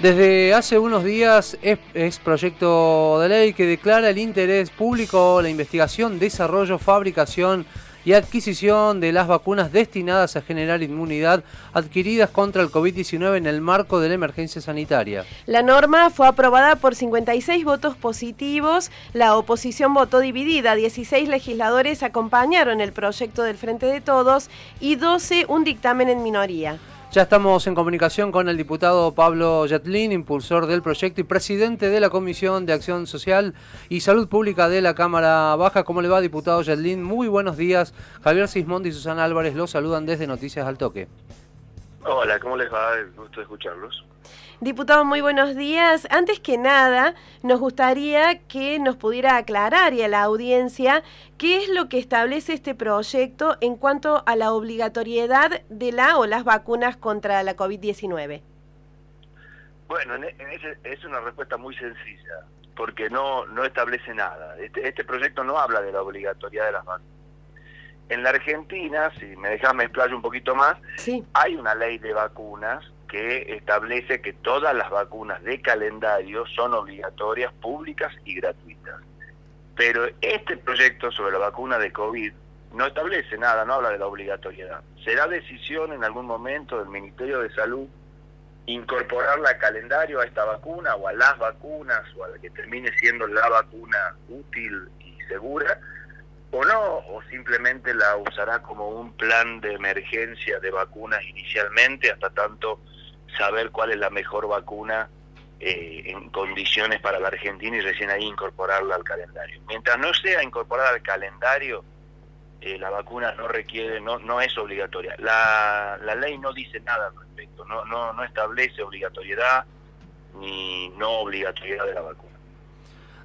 Desde hace unos días es, proyecto de ley que declara el interés público la investigación, desarrollo, fabricación y adquisición de las vacunas destinadas a generar inmunidad adquiridas contra el COVID-19 en el marco de la emergencia sanitaria. La norma fue aprobada por 56 votos positivos, la oposición votó dividida, 16 legisladores acompañaron el proyecto del Frente de Todos y 12 un dictamen en minoría. Ya estamos en comunicación con el diputado Pablo Yatlin, impulsor del proyecto y presidente de la Comisión de Acción Social y Salud Pública de la Cámara Baja. ¿Cómo le va, diputado Yatlin? Muy buenos días. Javier Sismondi y Susana Álvarez los saludan desde Noticias al Toque. Hola, ¿cómo les va? Gusto escucharlos. Diputado, muy buenos días. Antes que nada, nos gustaría que nos pudiera aclarar y a la audiencia qué es lo que establece este proyecto en cuanto a la obligatoriedad de la o las vacunas contra la COVID-19. Bueno, es una respuesta muy sencilla, porque no, no establece nada. Este, este proyecto no habla de la obligatoriedad de las vacunas. En la Argentina, si me dejas me un poquito más, hay una ley de vacunas que establece que todas las vacunas de calendario son obligatorias, públicas y gratuitas. Pero este proyecto sobre la vacuna de COVID no establece nada, no habla de la obligatoriedad. Será decisión en algún momento del Ministerio de Salud incorporarla al calendario a esta vacuna o a las vacunas o a la que termine siendo la vacuna útil y segura o no, o simplemente la usará como un plan de emergencia de vacunas inicialmente hasta tanto saber cuál es la mejor vacuna eh, en condiciones para la Argentina y recién ahí incorporarla al calendario. Mientras no sea incorporada al calendario, eh, la vacuna no requiere, no, no es obligatoria. La, la ley no dice nada al respecto, no, no, no establece obligatoriedad ni no obligatoriedad de la vacuna.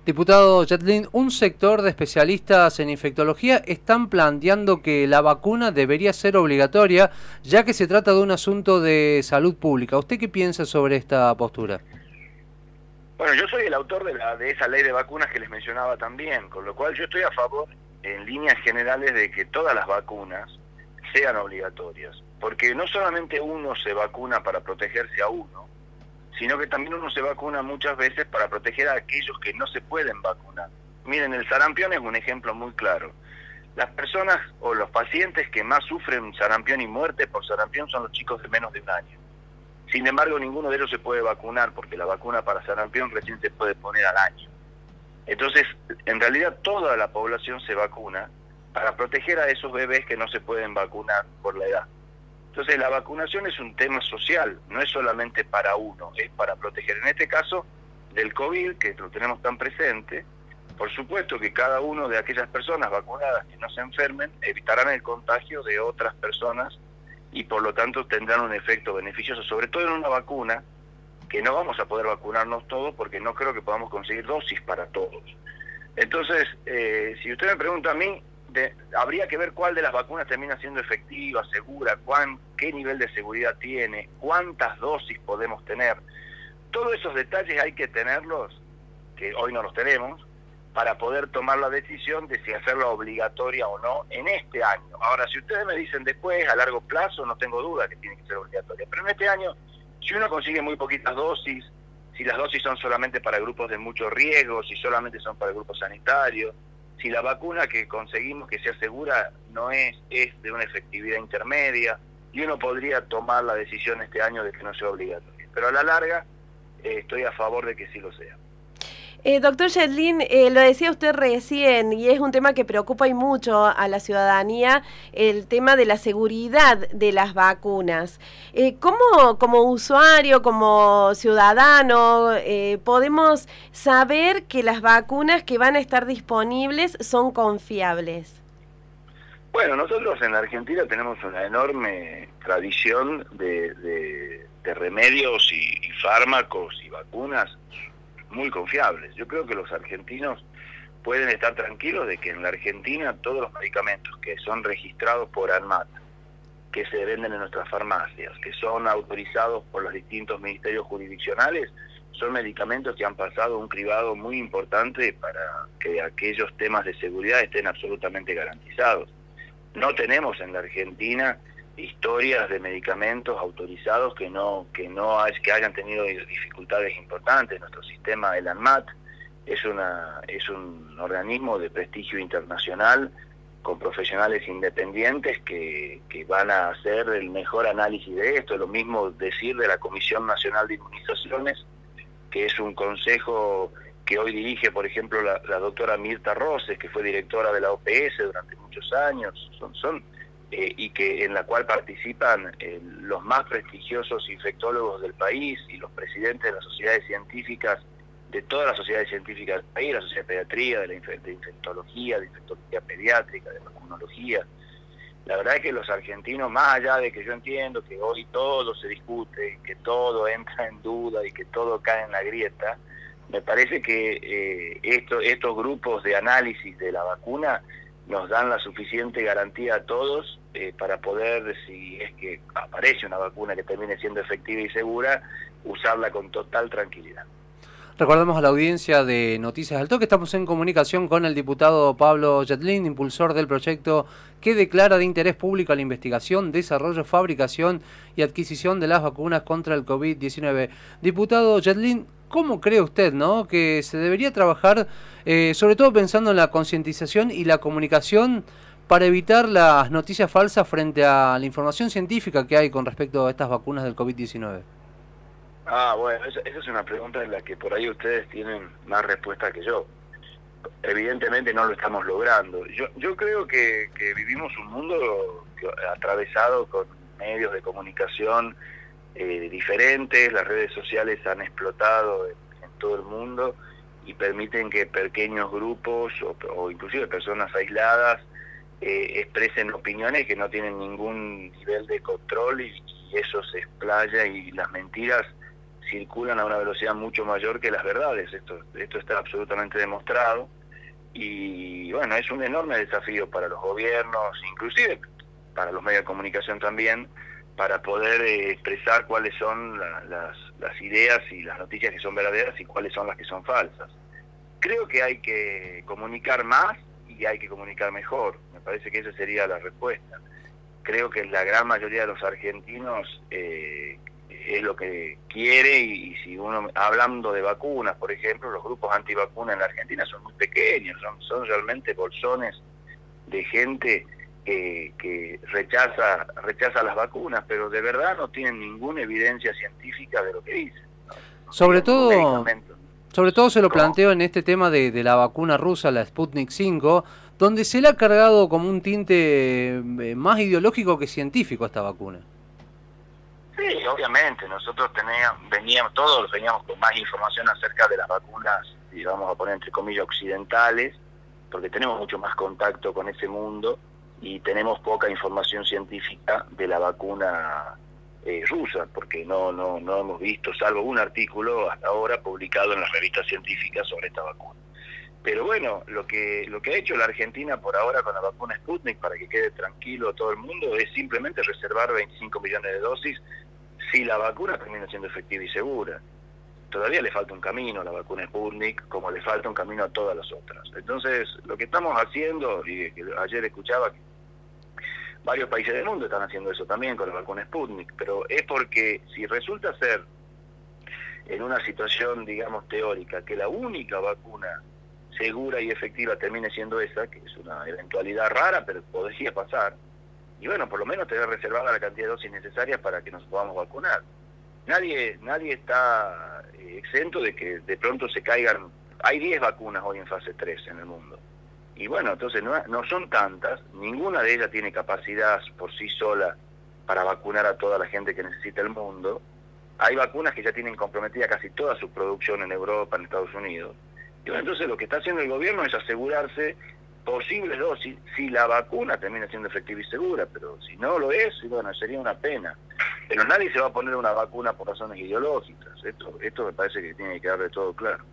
Diputado Chatlin, un sector de especialistas en infectología están planteando que la vacuna debería ser obligatoria, ya que se trata de un asunto de salud pública. ¿Usted qué piensa sobre esta postura? Bueno, yo soy el autor de, la, de esa ley de vacunas que les mencionaba también, con lo cual yo estoy a favor, en líneas generales, de que todas las vacunas sean obligatorias, porque no solamente uno se vacuna para protegerse a uno, sino que también uno se vacuna muchas veces para proteger a aquellos que no se pueden vacunar. Miren, el sarampión es un ejemplo muy claro. Las personas o los pacientes que más sufren sarampión y muerte por sarampión son los chicos de menos de un año. Sin embargo, ninguno de ellos se puede vacunar porque la vacuna para sarampión recién se puede poner al año. Entonces, en realidad toda la población se vacuna para proteger a esos bebés que no se pueden vacunar por la edad. Entonces la vacunación es un tema social, no es solamente para uno, es para proteger. En este caso, del COVID, que lo tenemos tan presente, por supuesto que cada uno de aquellas personas vacunadas que no se enfermen evitarán el contagio de otras personas y por lo tanto tendrán un efecto beneficioso, sobre todo en una vacuna que no vamos a poder vacunarnos todos porque no creo que podamos conseguir dosis para todos. Entonces, eh, si usted me pregunta a mí, habría que ver cuál de las vacunas termina siendo efectiva, segura, cuán, qué nivel de seguridad tiene, cuántas dosis podemos tener. Todos esos detalles hay que tenerlos, que hoy no los tenemos, para poder tomar la decisión de si hacerla obligatoria o no en este año. Ahora, si ustedes me dicen después, a largo plazo, no tengo duda que tiene que ser obligatoria. Pero en este año, si uno consigue muy poquitas dosis, si las dosis son solamente para grupos de mucho riesgo, si solamente son para grupos sanitarios, si la vacuna que conseguimos que sea segura no es, es de una efectividad intermedia, y uno podría tomar la decisión este año de que no sea obligatoria. Pero a la larga eh, estoy a favor de que sí lo sea. Eh, doctor Shetlin, eh, lo decía usted recién, y es un tema que preocupa y mucho a la ciudadanía, el tema de la seguridad de las vacunas. Eh, ¿Cómo como usuario, como ciudadano, eh, podemos saber que las vacunas que van a estar disponibles son confiables? Bueno, nosotros en la Argentina tenemos una enorme tradición de, remedios y fármacos y vacunas muy confiables. Yo creo que los argentinos pueden estar tranquilos de que en la Argentina todos los medicamentos que son registrados por ANMAT, que se venden en nuestras farmacias, que son autorizados por los distintos ministerios jurisdiccionales, son medicamentos que han pasado un cribado muy importante para que aquellos temas de seguridad estén absolutamente garantizados. No tenemos en la Argentina historias de medicamentos autorizados que no que no que hayan tenido dificultades importantes. Nuestro sistema, el ANMAT, es una es un organismo de prestigio internacional con profesionales independientes que, que van a hacer el mejor análisis de esto. Lo mismo decir de la Comisión Nacional de Inmunizaciones, que es un consejo que hoy dirige, por ejemplo, la, doctora Mirta Roses, que fue directora de la OPS durante muchos años, son, son eh, y que en la cual participan eh, los más prestigiosos infectólogos del país y los presidentes de las sociedades científicas, de todas las sociedades científicas del país, la Sociedad de Pediatría, de, la de Infectología, de Infectología Pediátrica, de Vacunología. La verdad es que los argentinos, más allá de que yo entiendo que hoy todo se discute, que todo entra en duda y que todo cae en la grieta, me parece que eh, estos grupos de análisis de la vacuna nos dan la suficiente garantía a todos eh, para poder, si es que aparece una vacuna que termine siendo efectiva y segura, usarla con total tranquilidad. Recordamos a la audiencia de Noticias Alto que estamos en comunicación con el diputado Pablo Jetlin, impulsor del proyecto que declara de interés público la investigación, desarrollo, fabricación y adquisición de las vacunas contra el COVID-19. Diputado Jetlin, ¿Cómo cree usted ¿no? que se debería trabajar, eh, sobre todo pensando en la concientización y la comunicación, para evitar las noticias falsas frente a la información científica que hay con respecto a estas vacunas del COVID-19? Ah, bueno, esa, es una pregunta en la que por ahí ustedes tienen más respuesta que yo. Evidentemente no lo estamos logrando. Yo, yo creo que, que vivimos un mundo atravesado con medios de comunicación eh, diferentes, las redes sociales han explotado en, todo el mundo y permiten que pequeños grupos o, inclusive personas aisladas eh, expresen opiniones que no tienen ningún nivel de control y, eso se explaya y las mentiras circulan a una velocidad mucho mayor que las verdades. Esto, esto está absolutamente demostrado y bueno, es un enorme desafío para los gobiernos, inclusive para los medios de comunicación también, para poder eh, expresar cuáles son las, las ideas y las noticias que son verdaderas y cuáles son las que son falsas. Creo que hay que comunicar más y hay que comunicar mejor. Me parece que esa sería la respuesta. Creo que la gran mayoría de los argentinos eh, es lo que quiere y, si uno, hablando de vacunas, por ejemplo, los grupos antivacunas en la Argentina son muy pequeños, son, son realmente bolsones de gente que, rechaza, rechaza las vacunas, pero de verdad no tienen ninguna evidencia científica de lo que dicen. sobre todo, sobre todo se lo planteo en este tema de, la vacuna rusa, la Sputnik 5, donde se le ha cargado como un tinte eh, más ideológico que científico a esta vacuna. Sí, obviamente, nosotros teníamos, veníamos, todos veníamos con más información acerca de las vacunas, y vamos a poner entre comillas, occidentales, porque tenemos mucho más contacto con ese mundo y tenemos poca información científica de la vacuna eh, rusa, porque no, no, no hemos visto, salvo un artículo hasta ahora publicado en las revistas científicas sobre esta vacuna. Pero bueno, lo que, lo que ha hecho la Argentina por ahora con la vacuna Sputnik, para que quede tranquilo todo el mundo, es simplemente reservar 25 millones de dosis si la vacuna termina siendo efectiva y segura. Todavía le falta un camino a la vacuna Sputnik, como le falta un camino a todas las otras. Entonces, lo que estamos haciendo, y ayer escuchaba que Varios países del mundo están haciendo eso también con la vacuna Sputnik, pero es porque si resulta ser en una situación, digamos, teórica, que la única vacuna segura y efectiva termine siendo esa, que es una eventualidad rara, pero podría pasar, y bueno, por lo menos tener reservada la cantidad de dosis necesarias para que nos podamos vacunar. Nadie, nadie está eh, exento de que de pronto se caigan, hay 10 vacunas hoy en fase 3 en el mundo y bueno, entonces no, no son tantas, ninguna de ellas tiene capacidad por sí sola para vacunar a toda la gente que necesita el mundo. Hay vacunas que ya tienen comprometida casi toda su producción en Europa, en Estados Unidos. Y bueno, entonces lo que está haciendo el gobierno es asegurarse posibles dosis si la vacuna termina siendo efectiva y segura, pero si no lo es, bueno, sería una pena. Pero nadie se va a poner una vacuna por razones ideológicas. Esto, esto me parece que tiene que quedar de todo claro.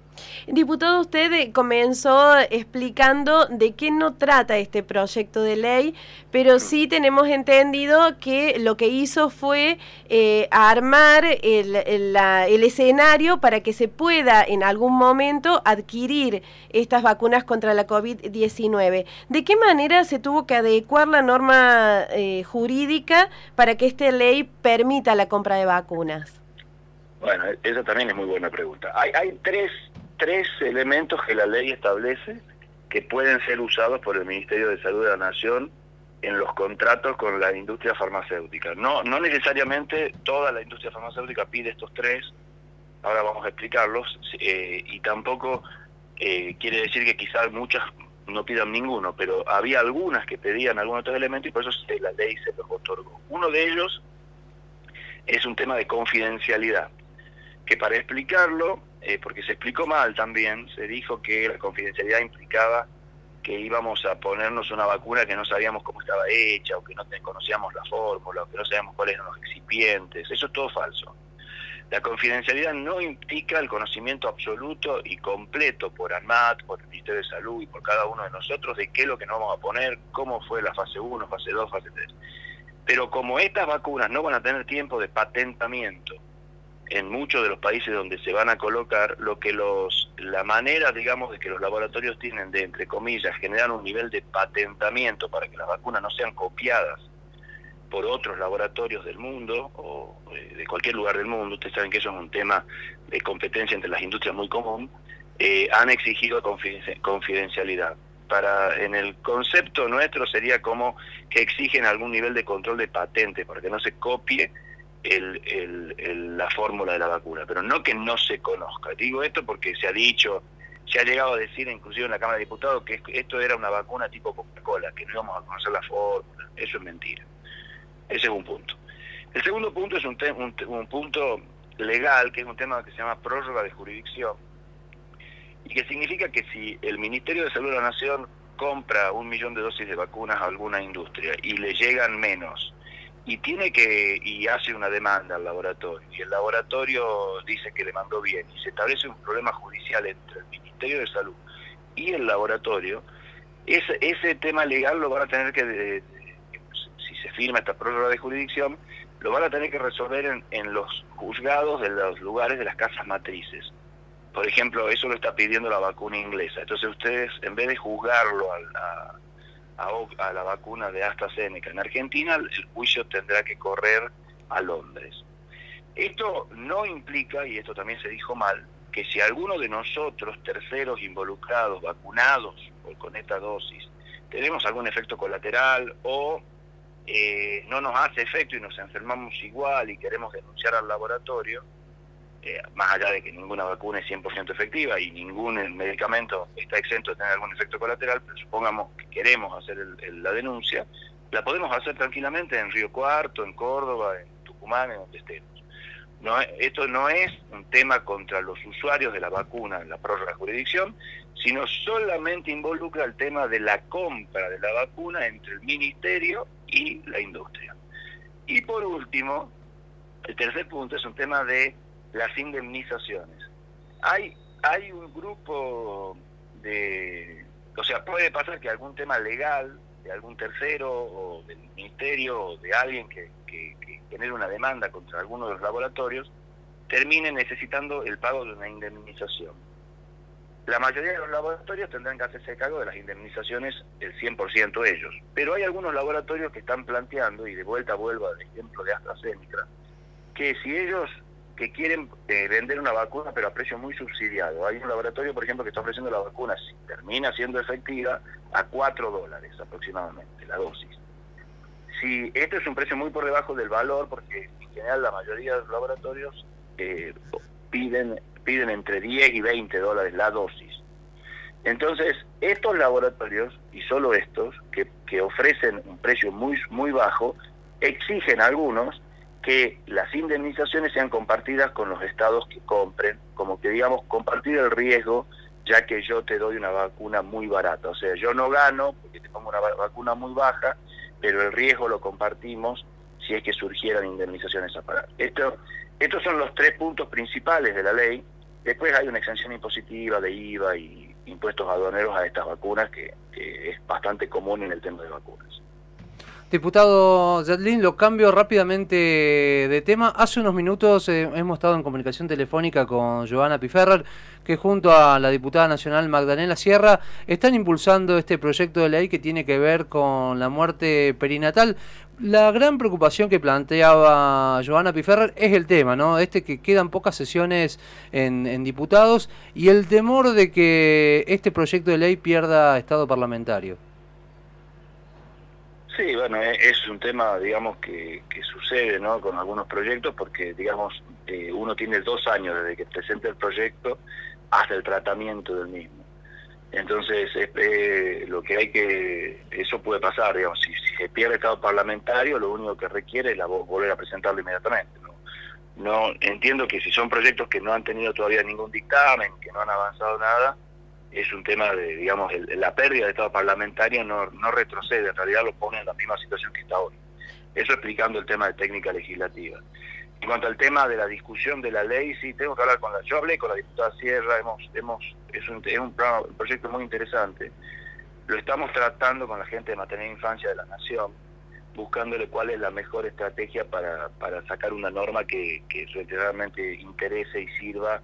Diputado, usted eh, comenzó explicando de qué no trata este proyecto de ley, pero sí tenemos entendido que lo que hizo fue eh, armar el, el, escenario para que se pueda en algún momento adquirir estas vacunas contra la COVID-19. ¿De qué manera se tuvo que adecuar la norma eh, jurídica para que esta ley permita la compra de vacunas? Bueno, esa también es muy buena pregunta. Hay, hay tres tres elementos que la ley establece que pueden ser usados por el Ministerio de Salud de la Nación en los contratos con la industria farmacéutica. No, no necesariamente toda la industria farmacéutica pide estos tres, ahora vamos a explicarlos, eh, y tampoco eh, quiere decir que quizás muchas no pidan ninguno, pero había algunas que pedían algún otro elemento y por eso la ley se los otorgó. Uno de ellos es un tema de confidencialidad, que para explicarlo eh, porque se explicó mal también, se dijo que la confidencialidad implicaba que íbamos a ponernos una vacuna que no sabíamos cómo estaba hecha, o que no conocíamos la fórmula, o que no sabíamos cuáles eran los excipientes, eso es todo falso. La confidencialidad no implica el conocimiento absoluto y completo por ANMAT, por el Ministerio de Salud y por cada uno de nosotros de qué es lo que nos vamos a poner, cómo fue la fase 1, fase 2, fase 3. Pero como estas vacunas no van a tener tiempo de patentamiento, en muchos de los países donde se van a colocar, lo que los la manera, digamos, de que los laboratorios tienen de, entre comillas, generar un nivel de patentamiento para que las vacunas no sean copiadas por otros laboratorios del mundo o eh, de cualquier lugar del mundo, ustedes saben que eso es un tema de competencia entre las industrias muy común, eh, han exigido confidencialidad. Para, en el concepto nuestro sería como que exigen algún nivel de control de patente para que no se copie el, la fórmula de la vacuna, pero no que no se conozca. Digo esto porque se ha dicho, se ha llegado a decir inclusive en la Cámara de Diputados que esto era una vacuna tipo Coca-Cola, que no íbamos a conocer la fórmula. Eso es mentira. Ese es un punto. El segundo punto es un, un, punto legal, que es un tema que se llama prórroga de jurisdicción, y que significa que si el Ministerio de Salud de la Nación compra un millón de dosis de vacunas a alguna industria y le llegan menos y tiene que y hace una demanda al laboratorio y el laboratorio dice que le mandó bien y se establece un problema judicial entre el Ministerio de Salud y el laboratorio ese, ese tema legal lo van a tener que si se firma esta prórroga de jurisdicción lo van a tener que resolver en, los juzgados de los lugares de las casas matrices. Por ejemplo eso lo está pidiendo la vacuna inglesa. Entonces ustedes en vez de juzgarlo a, a, la vacuna de AstraZeneca en Argentina, el juicio tendrá que correr a Londres. Esto no implica, y esto también se dijo mal, que si alguno de nosotros, terceros involucrados, vacunados con esta dosis, tenemos algún efecto colateral o eh, no nos hace efecto y nos enfermamos igual y queremos denunciar al laboratorio, eh, más allá de que ninguna vacuna es 100% efectiva y ningún medicamento está exento de tener algún efecto colateral, pero supongamos que queremos hacer la denuncia, la podemos hacer tranquilamente en Río Cuarto, en Córdoba, en Tucumán, en donde estemos. No, esto no es un tema contra los usuarios de la vacuna en la prórroga jurisdicción, sino solamente involucra el tema de la compra de la vacuna entre el ministerio y la industria. Y por último, el tercer punto es un tema de las indemnizaciones. Hay, hay un grupo de... O sea, puede pasar que algún tema legal de algún tercero o del ministerio o de alguien que, que, que genere una demanda contra alguno de los laboratorios termine necesitando el pago de una indemnización. La mayoría de los laboratorios tendrán que hacerse cargo de las indemnizaciones el 100% ellos, pero hay algunos laboratorios que están planteando, y de vuelta vuelvo al ejemplo de AstraZeneca, que si ellos que quieren eh, vender una vacuna pero a precio muy subsidiado. Hay un laboratorio, por ejemplo, que está ofreciendo la vacuna, si termina siendo efectiva, a 4 dólares aproximadamente la dosis. Si este es un precio muy por debajo del valor, porque en general la mayoría de los laboratorios eh, piden, piden entre 10 y 20 dólares la dosis. Entonces, estos laboratorios, y solo estos, que, que ofrecen un precio muy, muy bajo, exigen a algunos que las indemnizaciones sean compartidas con los estados que compren, como que digamos compartir el riesgo, ya que yo te doy una vacuna muy barata. O sea, yo no gano porque te pongo una vacuna muy baja, pero el riesgo lo compartimos si es que surgieran indemnizaciones a pagar. Esto, estos son los tres puntos principales de la ley Después hay una exención impositiva de IVA y impuestos aduaneros a estas vacunas que, que es bastante común en el tema de vacunas. Diputado Yadlin, lo cambio rápidamente de tema. Hace unos minutos eh, hemos estado en comunicación telefónica con Joana Piferrer, que junto a la diputada nacional Magdalena Sierra están impulsando este proyecto de ley que tiene que ver con la muerte perinatal. La gran preocupación que planteaba Joana Piferrer es el tema, ¿no? Este que quedan pocas sesiones en, en diputados y el temor de que este proyecto de ley pierda estado parlamentario. Sí, bueno, e-, es un tema, digamos, que, que sucede ¿no? con algunos proyectos porque, digamos, eh, uno tiene dos años desde que presenta el proyecto hasta el tratamiento del mismo. Entonces, eh, lo que hay que, eso puede pasar, digamos, si, si, se pierde estado parlamentario, lo único que requiere es la, volver a presentarlo inmediatamente. ¿no? no Entiendo que si son proyectos que no han tenido todavía ningún dictamen, que no han avanzado nada, es un tema de, digamos, el, la pérdida de Estado parlamentario no, no retrocede, en realidad lo pone en la misma situación que está hoy. Eso explicando el tema de técnica legislativa. En cuanto al tema de la discusión de la ley, sí, tengo que hablar con la... Yo hablé con la diputada Sierra, hemos, hemos, es, un, es un, un proyecto muy interesante. Lo estamos tratando con la gente de maternidad e infancia de la Nación, buscándole cuál es la mejor estrategia para, para sacar una norma que, que realmente interese y sirva